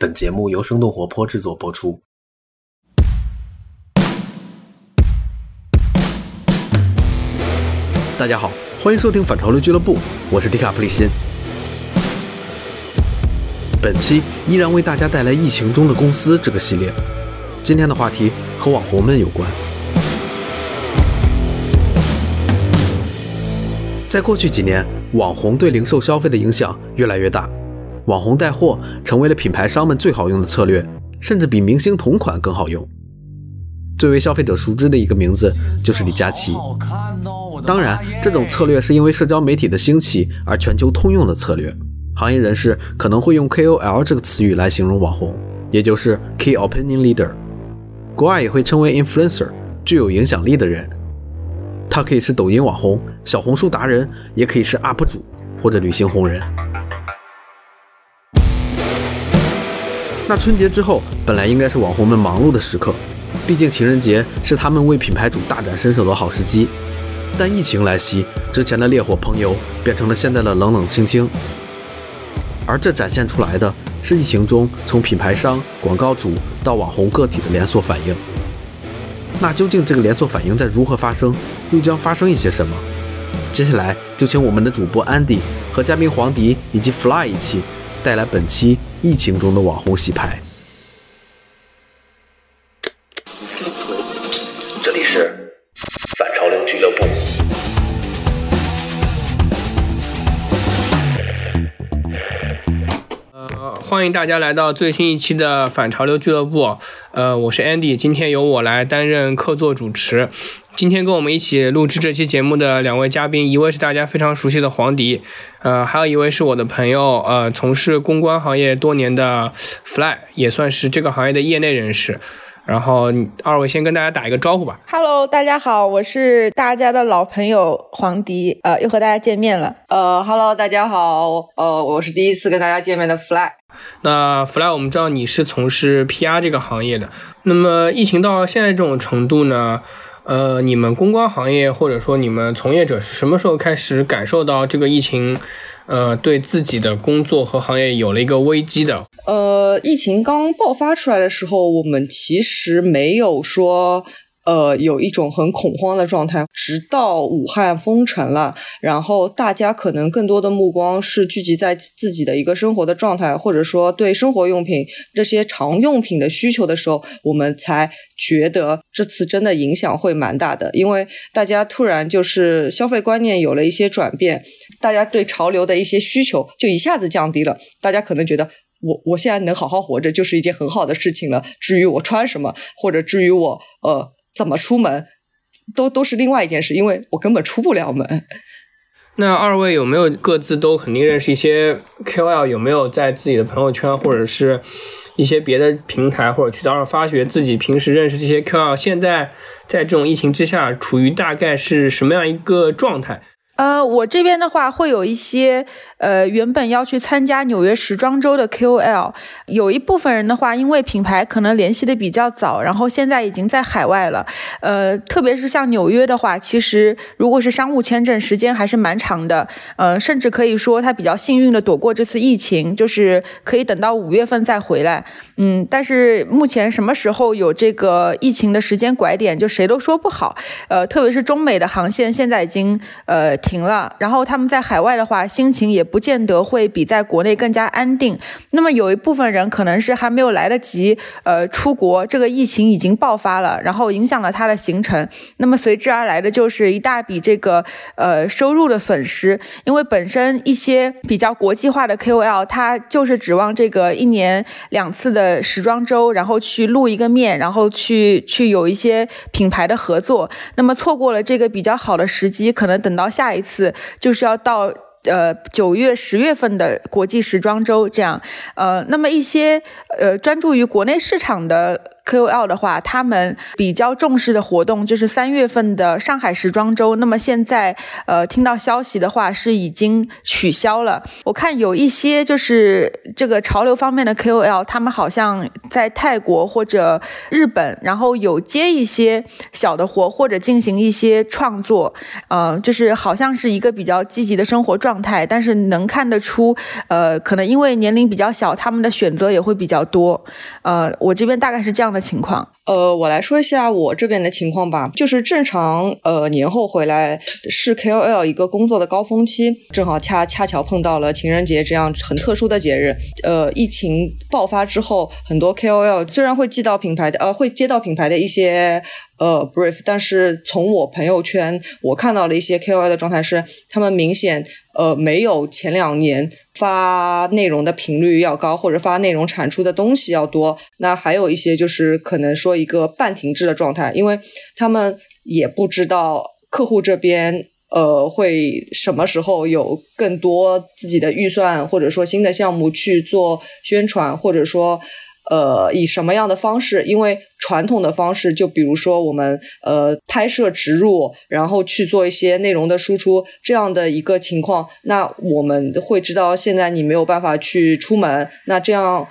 本节目由生动活泼制作播出。大家好，欢迎收听反潮流俱乐部，我是迪卡普里辛。本期依然为大家带来疫情中的公司这个系列。今天的话题和网红们有关。在过去几年，网红对零售消费的影响越来越大，网红带货成为了品牌商们最好用的策略，甚至比明星同款更好用。最为消费者熟知的一个名字就是李佳琦。当然，这种策略是因为社交媒体的兴起而全球通用的策略。行业人士可能会用 KOL 这个词语来形容网红，也就是 Key Opinion Leader。国外也会称为 Influencer，具有影响力的人。他可以是抖音网红、小红书达人，也可以是 UP 主或者旅行红人。那春节之后，本来应该是网红们忙碌的时刻。毕竟情人节是他们为品牌主大展身手的好时机，但疫情来袭，之前的烈火烹油变成了现在的冷冷清清，而这展现出来的是疫情中从品牌商、广告主到网红个体的连锁反应。那究竟这个连锁反应在如何发生，又将发生一些什么？接下来就请我们的主播 Andy 和嘉宾黄迪以及 Fly 一起带来本期疫情中的网红洗牌。这里是反潮流俱乐部。呃，欢迎大家来到最新一期的反潮流俱乐部。呃，我是 Andy，今天由我来担任客座主持。今天跟我们一起录制这期节目的两位嘉宾，一位是大家非常熟悉的黄迪，呃，还有一位是我的朋友，呃，从事公关行业多年的 Fly，也算是这个行业的业内人士。然后二位先跟大家打一个招呼吧。Hello，大家好，我是大家的老朋友黄迪，呃，又和大家见面了。呃，Hello，大家好，呃，我是第一次跟大家见面的 Fly。那 Fly，我们知道你是从事 PR 这个行业的，那么疫情到现在这种程度呢？呃，你们公关行业或者说你们从业者是什么时候开始感受到这个疫情，呃，对自己的工作和行业有了一个危机的？呃，疫情刚爆发出来的时候，我们其实没有说。呃，有一种很恐慌的状态，直到武汉封城了，然后大家可能更多的目光是聚集在自己的一个生活的状态，或者说对生活用品这些常用品的需求的时候，我们才觉得这次真的影响会蛮大的，因为大家突然就是消费观念有了一些转变，大家对潮流的一些需求就一下子降低了，大家可能觉得。我我现在能好好活着就是一件很好的事情了。至于我穿什么，或者至于我呃怎么出门，都都是另外一件事，因为我根本出不了门。那二位有没有各自都肯定认识一些 KOL？有没有在自己的朋友圈或者是一些别的平台或者渠道上发掘自己平时认识这些 KOL？现在在这种疫情之下，处于大概是什么样一个状态？呃，我这边的话会有一些呃，原本要去参加纽约时装周的 KOL，有一部分人的话，因为品牌可能联系的比较早，然后现在已经在海外了。呃，特别是像纽约的话，其实如果是商务签证，时间还是蛮长的。呃，甚至可以说他比较幸运的躲过这次疫情，就是可以等到五月份再回来。嗯，但是目前什么时候有这个疫情的时间拐点，就谁都说不好。呃，特别是中美的航线现在已经呃。停了，然后他们在海外的话，心情也不见得会比在国内更加安定。那么有一部分人可能是还没有来得及呃出国，这个疫情已经爆发了，然后影响了他的行程。那么随之而来的就是一大笔这个呃收入的损失，因为本身一些比较国际化的 KOL，他就是指望这个一年两次的时装周，然后去露一个面，然后去去有一些品牌的合作。那么错过了这个比较好的时机，可能等到下一。次就是要到呃九月十月份的国际时装周这样，呃，那么一些呃专注于国内市场的 KOL 的话，他们比较重视的活动就是三月份的上海时装周。那么现在，呃，听到消息的话是已经取消了。我看有一些就是这个潮流方面的 KOL，他们好像在泰国或者日本，然后有接一些小的活或者进行一些创作，呃，就是好像是一个比较积极的生活状态。但是能看得出，呃，可能因为年龄比较小，他们的选择也会比较多。呃，我这边大概是这样的情况。呃，我来说一下我这边的情况吧。就是正常，呃，年后回来是 KOL 一个工作的高峰期，正好恰恰巧碰到了情人节这样很特殊的节日。呃，疫情爆发之后，很多 KOL 虽然会寄到品牌的，呃，会接到品牌的一些呃 brief，但是从我朋友圈我看到了一些 KOL 的状态是，他们明显呃没有前两年发内容的频率要高，或者发内容产出的东西要多。那还有一些就是可能说。一个半停滞的状态，因为他们也不知道客户这边呃会什么时候有更多自己的预算，或者说新的项目去做宣传，或者说呃以什么样的方式？因为传统的方式，就比如说我们呃拍摄植入，然后去做一些内容的输出这样的一个情况，那我们会知道现在你没有办法去出门，那这样。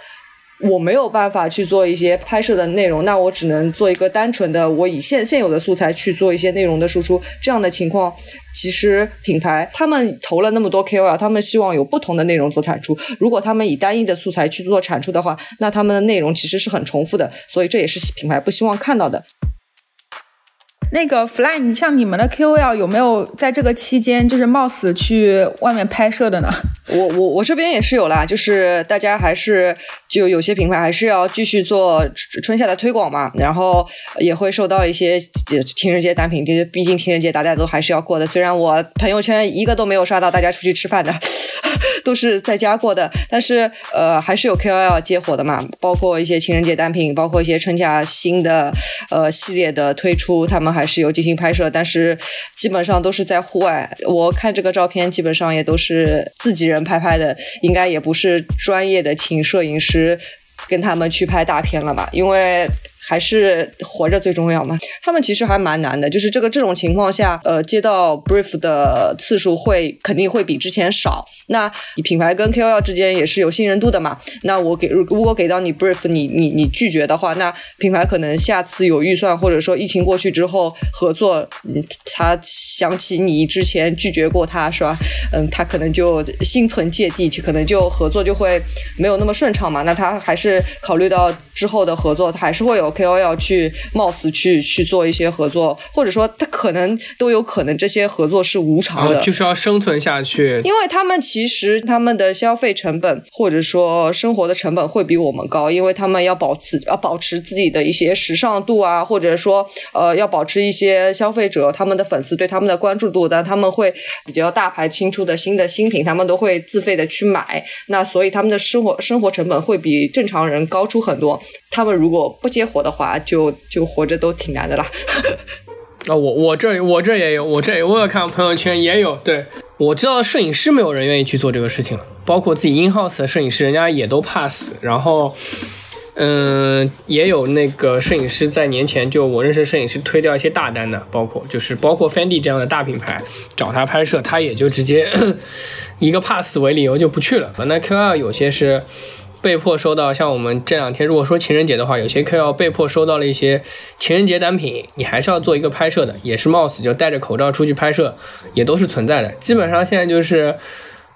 我没有办法去做一些拍摄的内容，那我只能做一个单纯的，我以现现有的素材去做一些内容的输出。这样的情况，其实品牌他们投了那么多 KOL，他们希望有不同的内容做产出。如果他们以单一的素材去做产出的话，那他们的内容其实是很重复的，所以这也是品牌不希望看到的。那个 Fly，你像你们的 KOL 有没有在这个期间就是冒死去外面拍摄的呢？我我我这边也是有啦，就是大家还是就有些品牌还是要继续做春夏的推广嘛，然后也会收到一些情人节单品，就是毕竟情人节大家都还是要过的。虽然我朋友圈一个都没有刷到大家出去吃饭的，都是在家过的，但是呃还是有 KOL 接活的嘛，包括一些情人节单品，包括一些春夏新的呃系列的推出，他们还是有进行拍摄，但是基本上都是在户外。我看这个照片，基本上也都是自己人。拍拍的应该也不是专业的，请摄影师跟他们去拍大片了吧？因为。还是活着最重要嘛？他们其实还蛮难的，就是这个这种情况下，呃，接到 brief 的次数会肯定会比之前少。那你品牌跟 KOL 之间也是有信任度的嘛？那我给如果给到你 brief，你你你拒绝的话，那品牌可能下次有预算，或者说疫情过去之后合作，他想起你之前拒绝过他是吧？嗯，他可能就心存芥蒂，就可能就合作就会没有那么顺畅嘛。那他还是考虑到之后的合作，他还是会有。KOL 去冒死去去做一些合作，或者说他可能都有可能这些合作是无偿的，就是要生存下去。因为他们其实他们的消费成本或者说生活的成本会比我们高，因为他们要保持要保持自己的一些时尚度啊，或者说呃要保持一些消费者他们的粉丝对他们的关注度，但他们会比较大牌新出的新的新品，他们都会自费的去买，那所以他们的生活生活成本会比正常人高出很多。他们如果不接活的话，就就活着都挺难的啦。啊，我我这我这也有，我这我有看朋友圈也有。对我知道摄影师没有人愿意去做这个事情了，包括自己 in house 的摄影师，人家也都怕死。然后，嗯，也有那个摄影师在年前就我认识摄影师推掉一些大单的，包括就是包括 Fendi 这样的大品牌找他拍摄，他也就直接 一个怕死为理由就不去了。那 Q 二有些是。被迫收到，像我们这两天，如果说情人节的话，有些 KOL 被迫收到了一些情人节单品，你还是要做一个拍摄的，也是冒死就戴着口罩出去拍摄，也都是存在的。基本上现在就是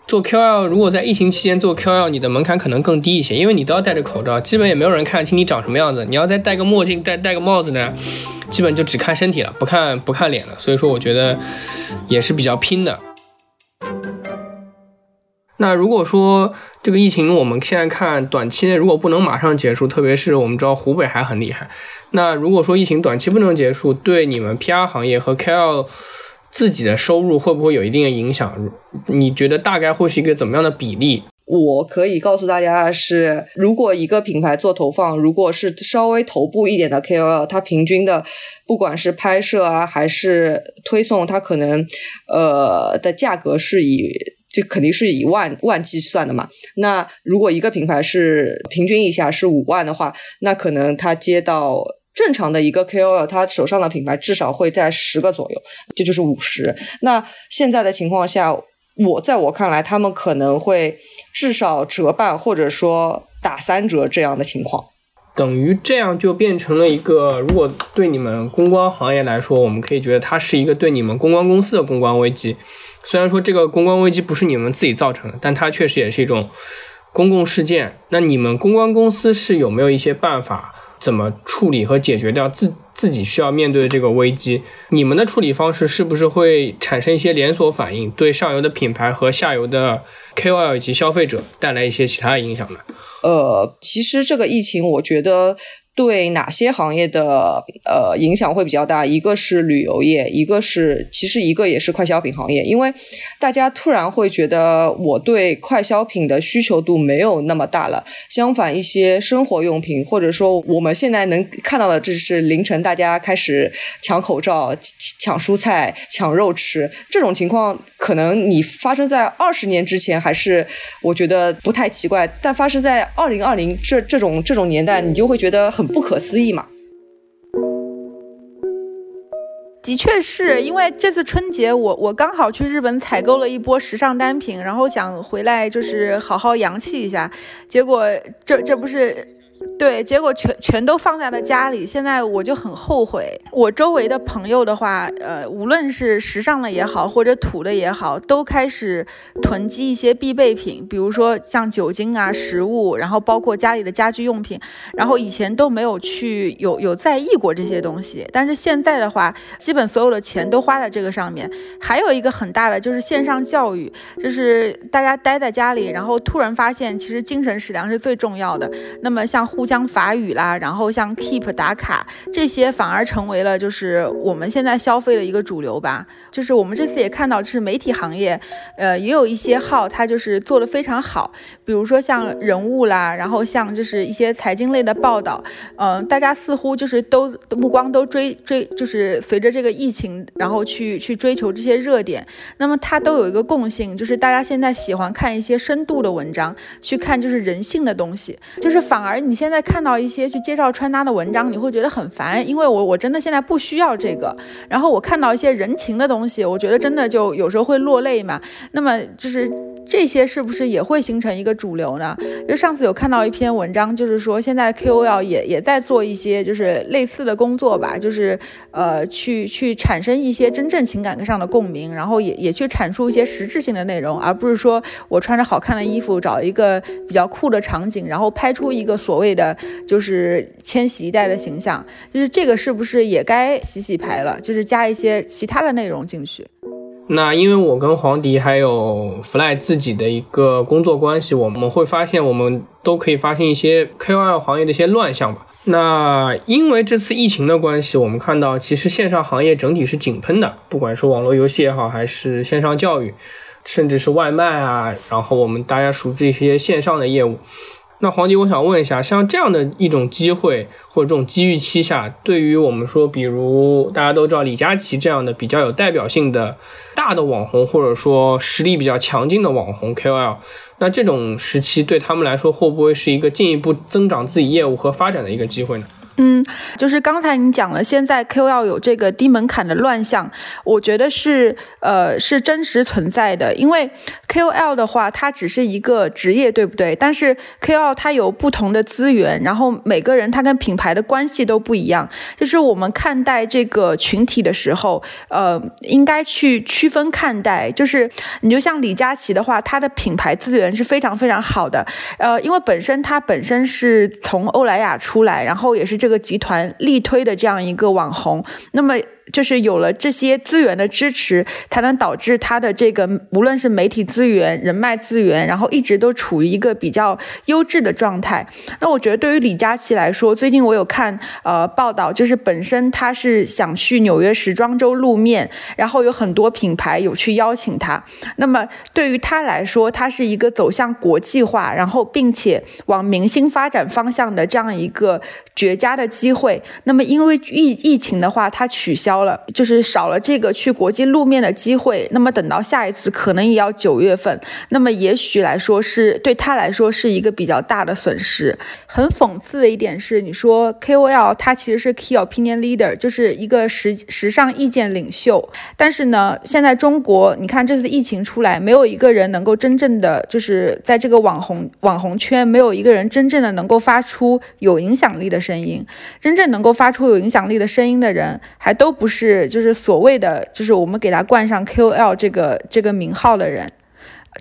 做 KOL，如果在疫情期间做 KOL，你的门槛可能更低一些，因为你都要戴着口罩，基本也没有人看得清你长什么样子。你要再戴个墨镜，戴戴个帽子呢，基本就只看身体了，不看不看脸了。所以说，我觉得也是比较拼的。那如果说这个疫情，我们现在看短期内如果不能马上结束，特别是我们知道湖北还很厉害。那如果说疫情短期不能结束，对你们 PR 行业和 KOL 自己的收入会不会有一定的影响？你觉得大概会是一个怎么样的比例？我可以告诉大家是，如果一个品牌做投放，如果是稍微头部一点的 KOL，它平均的不管是拍摄啊还是推送，它可能呃的价格是以。这肯定是以万万计算的嘛。那如果一个品牌是平均一下是五万的话，那可能他接到正常的一个 KOL，他手上的品牌至少会在十个左右，这就是五十。那现在的情况下，我在我看来，他们可能会至少折半，或者说打三折这样的情况。等于这样就变成了一个，如果对你们公关行业来说，我们可以觉得它是一个对你们公关公司的公关危机。虽然说这个公关危机不是你们自己造成的，但它确实也是一种公共事件。那你们公关公司是有没有一些办法，怎么处理和解决掉自自己需要面对的这个危机？你们的处理方式是不是会产生一些连锁反应，对上游的品牌和下游的 KOL 以及消费者带来一些其他的影响呢？呃，其实这个疫情，我觉得对哪些行业的呃影响会比较大？一个是旅游业，一个是其实一个也是快消品行业，因为大家突然会觉得我对快消品的需求度没有那么大了。相反，一些生活用品，或者说我们现在能看到的，这是凌晨大家开始抢口罩、抢蔬菜、抢肉吃这种情况，可能你发生在二十年之前还是我觉得不太奇怪，但发生在二零二零这这种这种年代，你就会觉得很不可思议嘛。的确是因为这次春节，我我刚好去日本采购了一波时尚单品，然后想回来就是好好洋气一下，结果这这不是。对，结果全全都放在了家里。现在我就很后悔。我周围的朋友的话，呃，无论是时尚的也好，或者土的也好，都开始囤积一些必备品，比如说像酒精啊、食物，然后包括家里的家居用品。然后以前都没有去有有在意过这些东西，但是现在的话，基本所有的钱都花在这个上面。还有一个很大的就是线上教育，就是大家待在家里，然后突然发现其实精神食粮是最重要的。那么像互相法语啦，然后像 Keep 打卡这些，反而成为了就是我们现在消费的一个主流吧。就是我们这次也看到，就是媒体行业，呃，也有一些号，它就是做的非常好。比如说像人物啦，然后像就是一些财经类的报道，嗯，大家似乎就是都目光都追追，就是随着这个疫情，然后去 去追求这些热点。那么它都有一个共性，就是大家现在喜欢看一些深度的文章，去看就是人性的东西，就是反而你现在看到一些去介绍穿搭的文章，你会觉得很烦，因为我我真的现在不需要这个。然后我看到一些人情的东西，我觉得真的就有时候会落泪嘛。那么就是这些是不是也会形成一个主流呢？就上次有看到一篇文章，就是说现在 KOL 也也在做一些就是类似的工作吧，就是呃去去产生一些真正情感上的共鸣，然后也也去阐述一些实质性的内容，而不是说我穿着好看的衣服找一个比较酷的场景，然后拍出一个所谓的就是千禧一代的形象，就是这个是不是也该洗洗牌了？就是加一些其他的内容进去。那因为我跟黄迪还有 Fly 自己的一个工作关系，我们会发现，我们都可以发现一些 KOL 行业的一些乱象吧。那因为这次疫情的关系，我们看到其实线上行业整体是井喷的，不管是网络游戏也好，还是线上教育，甚至是外卖啊，然后我们大家熟知一些线上的业务。那黄迪，我想问一下，像这样的一种机会或者这种机遇期下，对于我们说，比如大家都知道李佳琦这样的比较有代表性的大的网红，或者说实力比较强劲的网红 KOL，那这种时期对他们来说，会不会是一个进一步增长自己业务和发展的一个机会呢？嗯，就是刚才你讲了，现在 KOL 有这个低门槛的乱象，我觉得是呃是真实存在的。因为 KOL 的话，它只是一个职业，对不对？但是 KOL 它有不同的资源，然后每个人他跟品牌的关系都不一样。就是我们看待这个群体的时候，呃，应该去区分看待。就是你就像李佳琦的话，他的品牌资源是非常非常好的。呃，因为本身他本身是从欧莱雅出来，然后也是这个。集团力推的这样一个网红，那么。就是有了这些资源的支持，才能导致他的这个无论是媒体资源、人脉资源，然后一直都处于一个比较优质的状态。那我觉得对于李佳琦来说，最近我有看呃报道，就是本身他是想去纽约时装周露面，然后有很多品牌有去邀请他。那么对于他来说，他是一个走向国际化，然后并且往明星发展方向的这样一个绝佳的机会。那么因为疫疫情的话，他取消。了，就是少了这个去国际露面的机会。那么等到下一次，可能也要九月份。那么也许来说是对他来说是一个比较大的损失。很讽刺的一点是，你说 KOL 他其实是 Key Opinion Leader，就是一个时时尚意见领袖。但是呢，现在中国，你看这次疫情出来，没有一个人能够真正的就是在这个网红网红圈，没有一个人真正的能够发出有影响力的声音。真正能够发出有影响力的声音的人，还都不是是就是所谓的就是我们给他冠上 KOL 这个这个名号的人，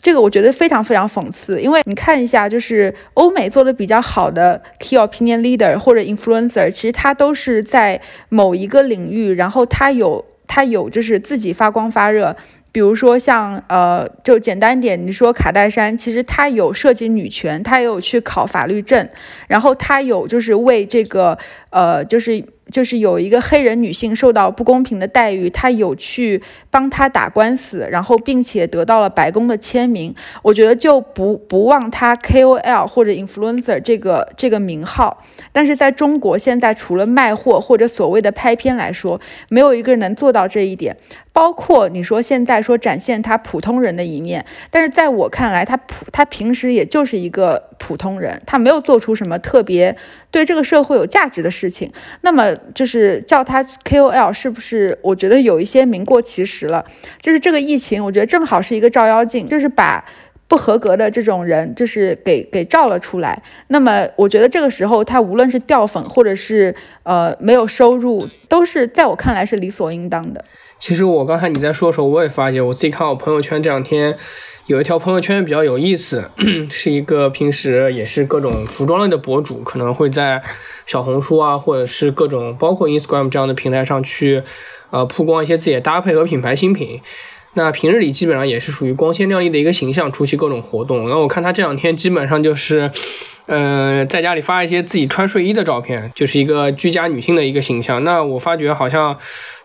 这个我觉得非常非常讽刺。因为你看一下，就是欧美做的比较好的 Key Opinion Leader 或者 Influencer，其实他都是在某一个领域，然后他有他有就是自己发光发热。比如说像呃，就简单点，你说卡戴珊，其实她有涉及女权，她也有去考法律证，然后她有就是为这个呃，就是就是有一个黑人女性受到不公平的待遇，她有去帮她打官司，然后并且得到了白宫的签名。我觉得就不不忘她 KOL 或者 influencer 这个这个名号，但是在中国现在除了卖货或者所谓的拍片来说，没有一个人能做到这一点。包括你说现在说展现他普通人的一面，但是在我看来，他普他平时也就是一个普通人，他没有做出什么特别对这个社会有价值的事情。那么就是叫他 KOL，是不是？我觉得有一些名过其实了。就是这个疫情，我觉得正好是一个照妖镜，就是把不合格的这种人，就是给给照了出来。那么我觉得这个时候，他无论是掉粉，或者是呃没有收入，都是在我看来是理所应当的。其实我刚才你在说的时候，我也发觉我自己看我朋友圈这两天有一条朋友圈比较有意思，是一个平时也是各种服装类的博主，可能会在小红书啊，或者是各种包括 Instagram 这样的平台上去呃曝光一些自己的搭配和品牌新品。那平日里基本上也是属于光鲜亮丽的一个形象，出席各种活动。那我看他这两天基本上就是，呃，在家里发一些自己穿睡衣的照片，就是一个居家女性的一个形象。那我发觉好像。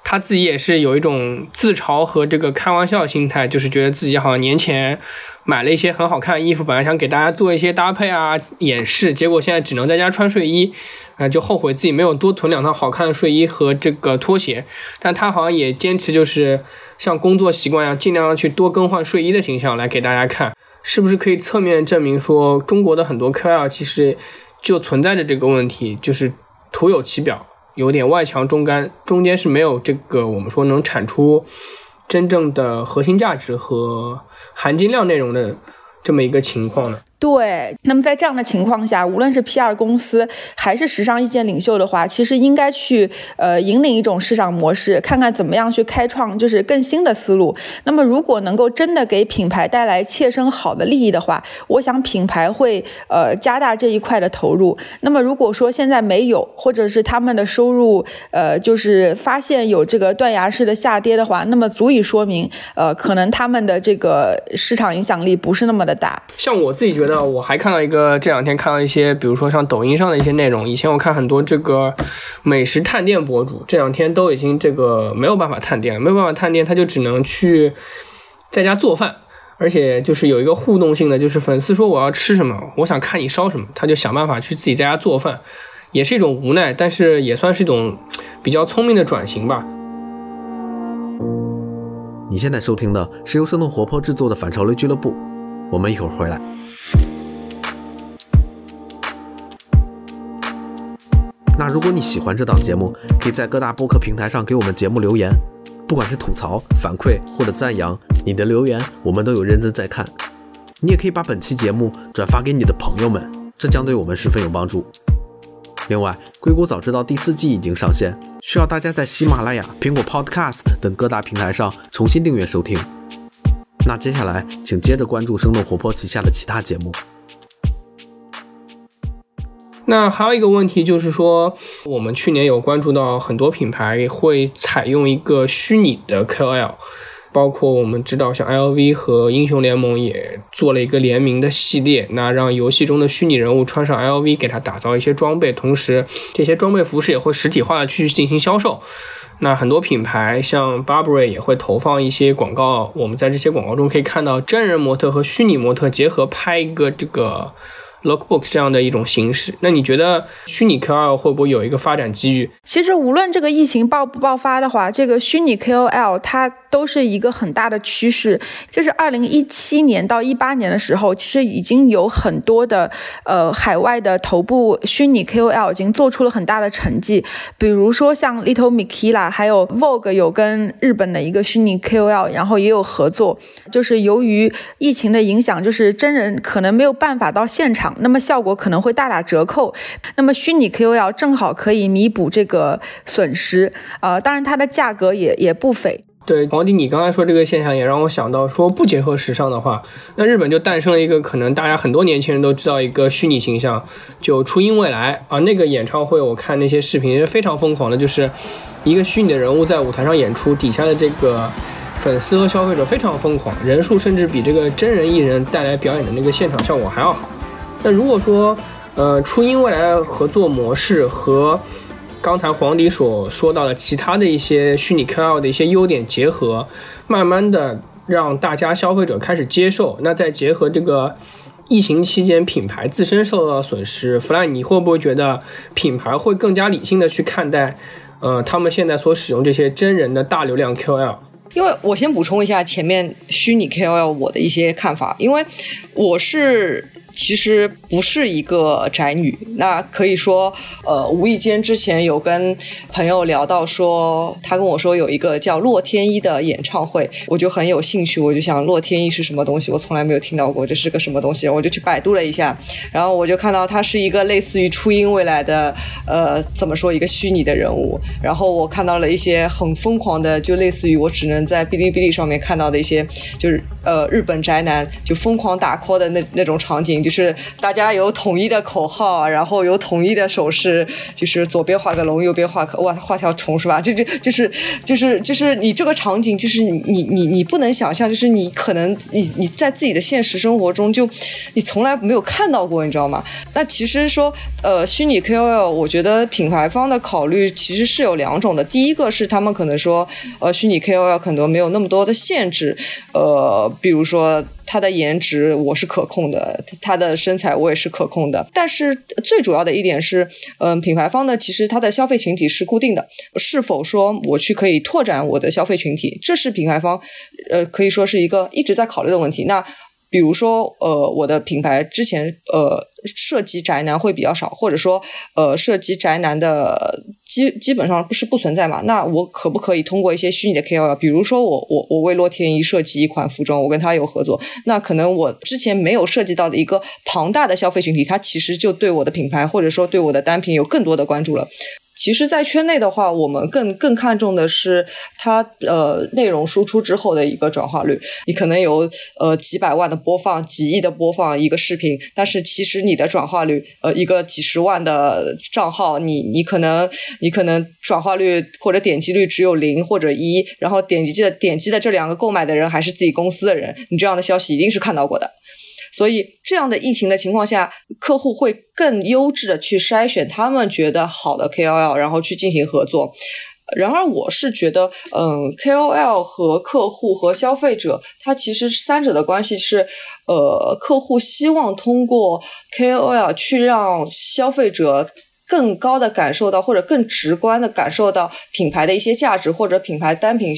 他自己也是有一种自嘲和这个开玩笑心态，就是觉得自己好像年前买了一些很好看的衣服，本来想给大家做一些搭配啊演示，结果现在只能在家穿睡衣，啊，就后悔自己没有多囤两套好看的睡衣和这个拖鞋。但他好像也坚持就是像工作习惯一样，尽量去多更换睡衣的形象来给大家看，是不是可以侧面证明说中国的很多 KOL 其实就存在着这个问题，就是徒有其表。有点外强中干，中间是没有这个我们说能产出真正的核心价值和含金量内容的这么一个情况呢？对，那么在这样的情况下，无论是 PR 公司还是时尚意见领袖的话，其实应该去呃引领一种市场模式，看看怎么样去开创就是更新的思路。那么如果能够真的给品牌带来切身好的利益的话，我想品牌会呃加大这一块的投入。那么如果说现在没有，或者是他们的收入呃就是发现有这个断崖式的下跌的话，那么足以说明呃可能他们的这个市场影响力不是那么的大。像我自己觉得。我还看到一个，这两天看到一些，比如说像抖音上的一些内容。以前我看很多这个美食探店博主，这两天都已经这个没有办法探店了，没有办法探店，他就只能去在家做饭，而且就是有一个互动性的，就是粉丝说我要吃什么，我想看你烧什么，他就想办法去自己在家做饭，也是一种无奈，但是也算是一种比较聪明的转型吧。你现在收听的是由生动活泼制作的反潮流俱乐部，我们一会儿回来。那如果你喜欢这档节目，可以在各大播客平台上给我们节目留言，不管是吐槽、反馈或者赞扬，你的留言我们都有认真在看。你也可以把本期节目转发给你的朋友们，这将对我们十分有帮助。另外，《硅谷早知道》第四季已经上线，需要大家在喜马拉雅、苹果 Podcast 等各大平台上重新订阅收听。那接下来，请接着关注生动活泼旗下的其他节目。那还有一个问题就是说，我们去年有关注到很多品牌会采用一个虚拟的 KOL，包括我们知道像 LV 和英雄联盟也做了一个联名的系列，那让游戏中的虚拟人物穿上 LV，给他打造一些装备，同时这些装备服饰也会实体化的去进行销售。那很多品牌像 Burberry 也会投放一些广告，我们在这些广告中可以看到真人模特和虚拟模特结合拍一个这个。Lookbook 这样的一种形式。那你觉得虚拟 KOL 会不会有一个发展机遇？其实无论这个疫情爆不爆发的话，这个虚拟 KOL 它都是一个很大的趋势。就是二零一七年到一八年的时候，其实已经有很多的呃海外的头部虚拟 KOL 已经做出了很大的成绩。比如说像 Little Mikila，还有 Vogue 有跟日本的一个虚拟 KOL，然后也有合作。就是由于疫情的影响，就是真人可能没有办法到现场，那么效果可能会大打折扣。那么虚拟 KOL 正好可以弥补这个损失，呃，当然它的价格也也不菲。对，黄迪，你刚才说这个现象也让我想到，说不结合时尚的话，那日本就诞生了一个可能大家很多年轻人都知道一个虚拟形象，就初音未来啊。那个演唱会我看那些视频是非常疯狂的，就是一个虚拟的人物在舞台上演出，底下的这个粉丝和消费者非常疯狂，人数甚至比这个真人艺人带来表演的那个现场效果还要好。那如果说，呃，初音未来合作模式和刚才黄迪所说到的其他的一些虚拟 KOL 的一些优点结合，慢慢的让大家消费者开始接受。那再结合这个疫情期间品牌自身受到的损失，弗兰，你会不会觉得品牌会更加理性的去看待，呃，他们现在所使用这些真人的大流量 KOL？因为我先补充一下前面虚拟 KOL 我的一些看法，因为我是。其实不是一个宅女，那可以说，呃，无意间之前有跟朋友聊到说，他跟我说有一个叫洛天依的演唱会，我就很有兴趣，我就想洛天依是什么东西，我从来没有听到过，这是个什么东西，我就去百度了一下，然后我就看到他是一个类似于初音未来的，呃，怎么说一个虚拟的人物，然后我看到了一些很疯狂的，就类似于我只能在哔哩哔哩上面看到的一些，就是呃日本宅男就疯狂打 call 的那那种场景。就是大家有统一的口号，然后有统一的手势，就是左边画个龙，右边画个哇画条虫是吧？这这就是就是就是你这个场景，就是你你你你不能想象，就是你可能你你在自己的现实生活中就你从来没有看到过，你知道吗？那其实说呃虚拟 KOL，我觉得品牌方的考虑其实是有两种的。第一个是他们可能说呃虚拟 KOL 可能没有那么多的限制，呃比如说。他的颜值我是可控的，他的身材我也是可控的。但是最主要的一点是，嗯，品牌方呢，其实他的消费群体是固定的。是否说我去可以拓展我的消费群体，这是品牌方，呃，可以说是一个一直在考虑的问题。那。比如说，呃，我的品牌之前呃涉及宅男会比较少，或者说呃涉及宅男的基基本上不是不存在嘛？那我可不可以通过一些虚拟的 KOL，比如说我我我为洛天依设计一款服装，我跟他有合作，那可能我之前没有涉及到的一个庞大的消费群体，他其实就对我的品牌或者说对我的单品有更多的关注了。其实，在圈内的话，我们更更看重的是它呃内容输出之后的一个转化率。你可能有呃几百万的播放、几亿的播放一个视频，但是其实你的转化率呃一个几十万的账号，你你可能你可能转化率或者点击率只有零或者一，然后点击的点击的这两个购买的人还是自己公司的人，你这样的消息一定是看到过的。所以，这样的疫情的情况下，客户会更优质的去筛选他们觉得好的 KOL，然后去进行合作。然而，我是觉得，嗯，KOL 和客户和消费者，它其实三者的关系是，呃，客户希望通过 KOL 去让消费者更高的感受到，或者更直观的感受到品牌的一些价值，或者品牌单品。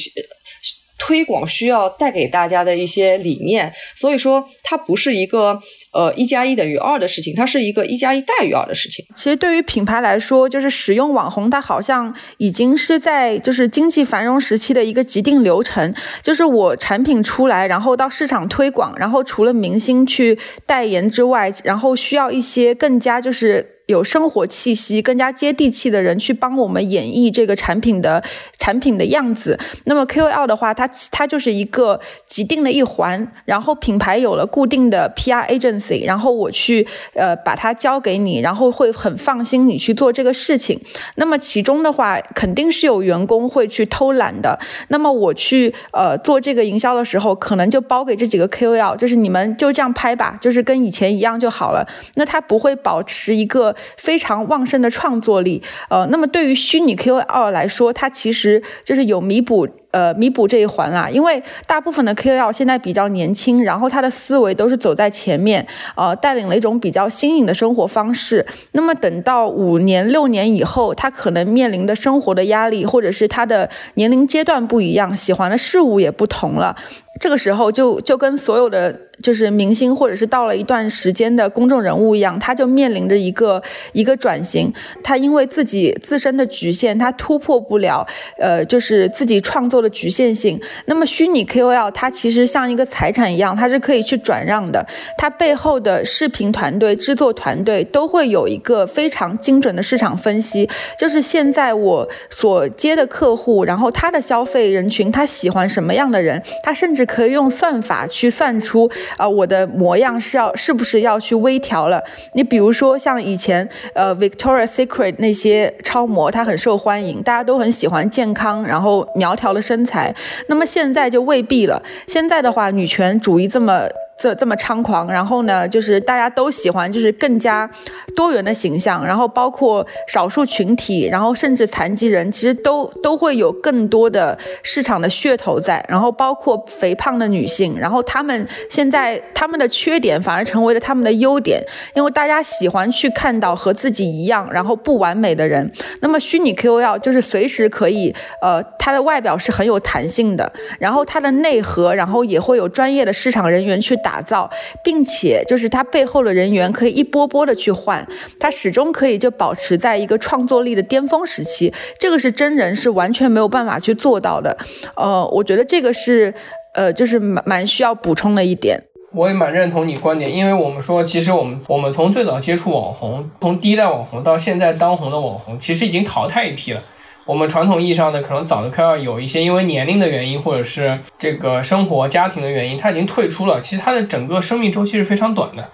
推广需要带给大家的一些理念，所以说它不是一个呃一加一等于二的事情，它是一个一加一大于二的事情。其实对于品牌来说，就是使用网红，它好像已经是在就是经济繁荣时期的一个既定流程，就是我产品出来，然后到市场推广，然后除了明星去代言之外，然后需要一些更加就是。有生活气息、更加接地气的人去帮我们演绎这个产品的产品的样子。那么 KOL 的话，它它就是一个既定的一环。然后品牌有了固定的 PR agency，然后我去呃把它交给你，然后会很放心你去做这个事情。那么其中的话，肯定是有员工会去偷懒的。那么我去呃做这个营销的时候，可能就包给这几个 KOL，就是你们就这样拍吧，就是跟以前一样就好了。那他不会保持一个。非常旺盛的创作力，呃，那么对于虚拟 KOL 来说，它其实就是有弥补。呃弥补这一环啦。因为大部分的 KOL 现在比较年轻，然后他的思维都是走在前面，呃，带领了一种比较新颖的生活方式。那么等到五年、六年以后，他可能面临的生活的压力，或者是他的年龄阶段不一样，喜欢的事物也不同了。这个时候就就跟所有的。就是明星或者是到了一段时间的公众人物一样，他就面临着一个一个转型。他因为自己自身的局限，他突破不了，呃，就是自己创作的局限性。那么虚拟 KOL 它其实像一个财产一样，它是可以去转让的。它背后的视频团队、制作团队都会有一个非常精准的市场分析。就是现在我所接的客户，然后他的消费人群，他喜欢什么样的人，他甚至可以用算法去算出。啊，我的模样是要是不是要去微调了？你比如说像以前，呃，Victoria Secret 那些超模，它很受欢迎，大家都很喜欢健康然后苗条的身身材。那么现在就未必了。现在的话，女权主义这么。这这么猖狂，然后呢，就是大家都喜欢，就是更加多元的形象，然后包括少数群体，然后甚至残疾人，其实都都会有更多的市场的噱头在，然后包括肥胖的女性，然后他们现在他们的缺点反而成为了他们的优点，因为大家喜欢去看到和自己一样，然后不完美的人。那么虚拟 KOL 就是随时可以，呃，它的外表是很有弹性的，然后它的内核，然后也会有专业的市场人员去。打造，并且就是他背后的人员可以一波波的去换，他始终可以就保持在一个创作力的巅峰时期，这个是真人是完全没有办法去做到的。呃，我觉得这个是呃，就是蛮蛮需要补充的一点。我也蛮认同你观点，因为我们说，其实我们我们从最早接触网红，从第一代网红到现在当红的网红，其实已经淘汰一批了。我们传统意义上的可能早的 KOL 有一些因为年龄的原因，或者是这个生活家庭的原因，他已经退出了。其实他的整个生命周期是非常短的，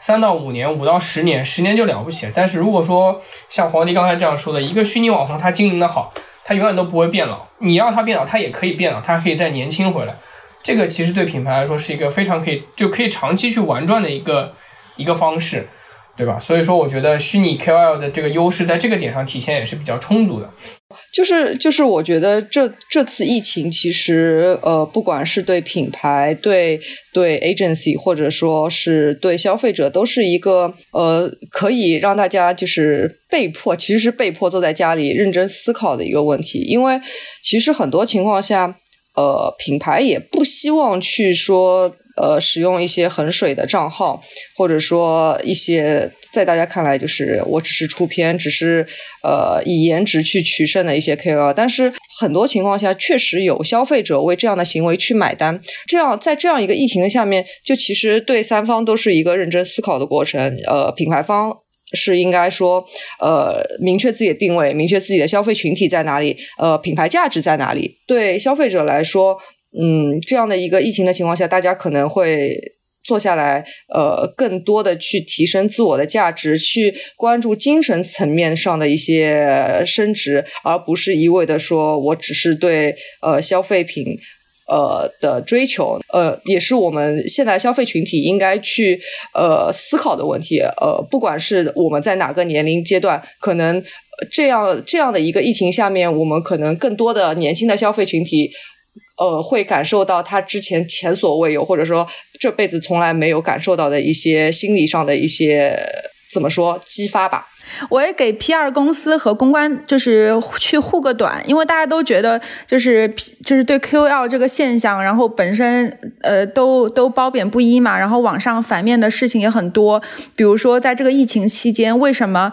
三到五年，五到十年，十年就了不起。但是如果说像黄迪刚才这样说的，一个虚拟网红他经营的好，他永远都不会变老。你让他变老，他也可以变老，他可以再年轻回来。这个其实对品牌来说是一个非常可以就可以长期去玩转的一个一个方式，对吧？所以说，我觉得虚拟 KOL 的这个优势在这个点上体现也是比较充足的。就是就是，我觉得这这次疫情其实呃，不管是对品牌、对对 agency，或者说是对消费者，都是一个呃，可以让大家就是被迫，其实是被迫坐在家里认真思考的一个问题。因为其实很多情况下，呃，品牌也不希望去说。呃，使用一些很水的账号，或者说一些在大家看来就是我只是出片，只是呃以颜值去取胜的一些 KOL，但是很多情况下确实有消费者为这样的行为去买单。这样在这样一个疫情的下面，就其实对三方都是一个认真思考的过程。呃，品牌方是应该说呃明确自己的定位，明确自己的消费群体在哪里，呃品牌价值在哪里。对消费者来说。嗯，这样的一个疫情的情况下，大家可能会坐下来，呃，更多的去提升自我的价值，去关注精神层面上的一些升值，而不是一味的说我只是对呃消费品呃的追求，呃，也是我们现在消费群体应该去呃思考的问题。呃，不管是我们在哪个年龄阶段，可能这样这样的一个疫情下面，我们可能更多的年轻的消费群体。呃，会感受到他之前前所未有，或者说这辈子从来没有感受到的一些心理上的一些怎么说激发吧。我也给 PR 公司和公关就是去护个短，因为大家都觉得就是就是对 Q L 这个现象，然后本身呃都都褒贬不一嘛，然后网上反面的事情也很多，比如说在这个疫情期间，为什么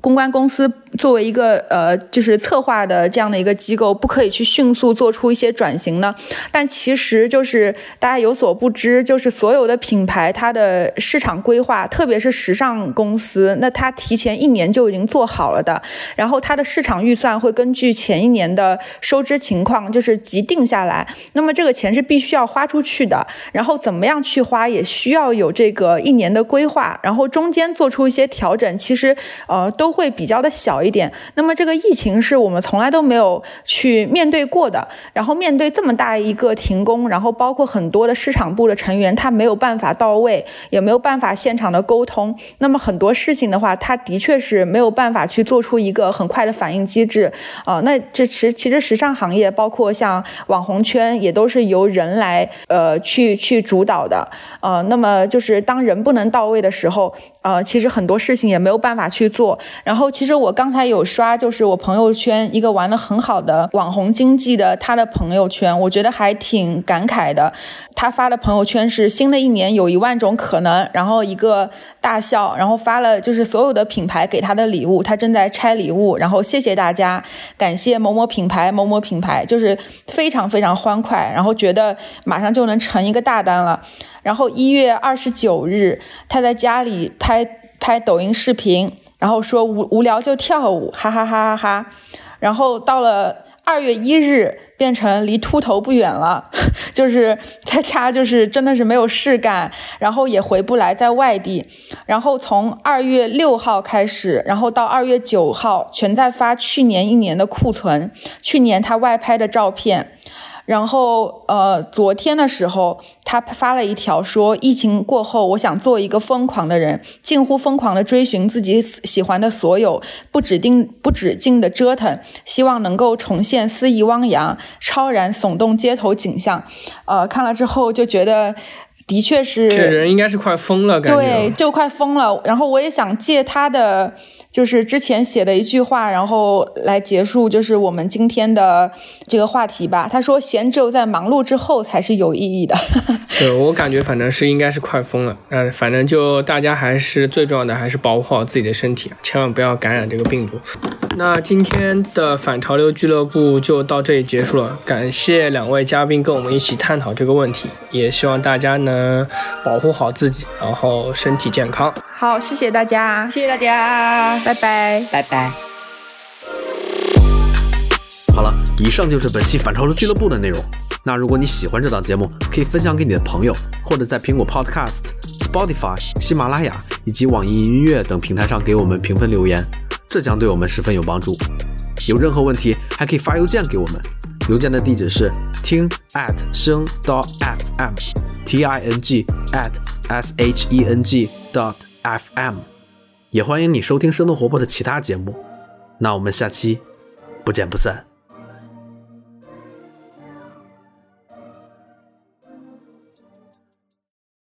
公关公司作为一个呃就是策划的这样的一个机构，不可以去迅速做出一些转型呢？但其实就是大家有所不知，就是所有的品牌它的市场规划，特别是时尚公司，那它提前一年就已经做好了的，然后它的市场预算会根据前一年的收支情况，就是即定下来。那么这个钱是必须要花出去的，然后怎么样去花，也需要有这个一年的规划，然后中间做出一些调整，其实呃都会比较的小一点。那么这个疫情是我们从来都没有去面对过的，然后面对这么大一个停工，然后包括很多的市场部的成员他没有办法到位，也没有办法现场的沟通，那么很多事情的话，他的确是没有办法去做出一个很快的反应机制啊、那这其其实时尚行业包括像网红圈也都是由人来呃去去主导的，呃，那么就是当人不能到位的时候，呃，其实很多事情也没有办法去做。然后其实我刚才有刷，就是我朋友圈一个玩的很好的网红经济的他的朋友圈，我觉得还挺感慨的。他发的朋友圈是新的一年有一万种可能，然后一个大笑，然后发了就是所有的品牌给他的礼物，他正在拆礼物，然后谢谢大家，感谢某某品牌某某品牌，就是非常非常欢快，然后觉得马上就能成一个大单了。然后一月二十九日，他在家里拍拍抖音视频，然后说无无聊就跳舞，哈哈哈哈哈。然后到了二月一日，变成离秃头不远了，就是在家就是真的是没有事干，然后也回不来，在外地。然后从二月六号开始，然后到二月九号，全在发去年一年的库存，去年他外拍的照片。然后，呃，昨天的时候，他发了一条说，疫情过后，我想做一个疯狂的人，近乎疯狂的追寻自己喜欢的所有，不指定不止境的折腾，希望能够重现肆意汪洋、超然耸动街头景象。呃，看了之后就觉得，的确是这人应该是快疯了，感觉。对，就快疯了。然后我也想借他的，就是之前写的一句话，然后来结束，就是我们今天的这个话题吧。他说：“闲只有在忙碌之后才是有意义的。对我感觉反正是应该是快疯了，嗯、反正就大家还是最重要的还是保护好自己的身体，千万不要感染这个病毒。那今天的反潮流俱乐部就到这里结束了，感谢两位嘉宾跟我们一起探讨这个问题，也希望大家能保护好自己，然后身体健康。”好，谢谢大家，谢谢大家，拜拜。拜拜。好了，以上就是本期反潮流俱乐部的内容。那如果你喜欢这档节目，可以分享给你的朋友，或者在苹果 Podcast、Spotify、喜马拉雅以及网易云音乐等平台上给我们评分留言，这将对我们十分有帮助。有任何问题，还可以发邮件给我们，邮件的地址是听 at 声 dot fm，t i n g at s h e n g dot fm。也欢迎你收听生动活泼的其他节目。那我们下期不见不散。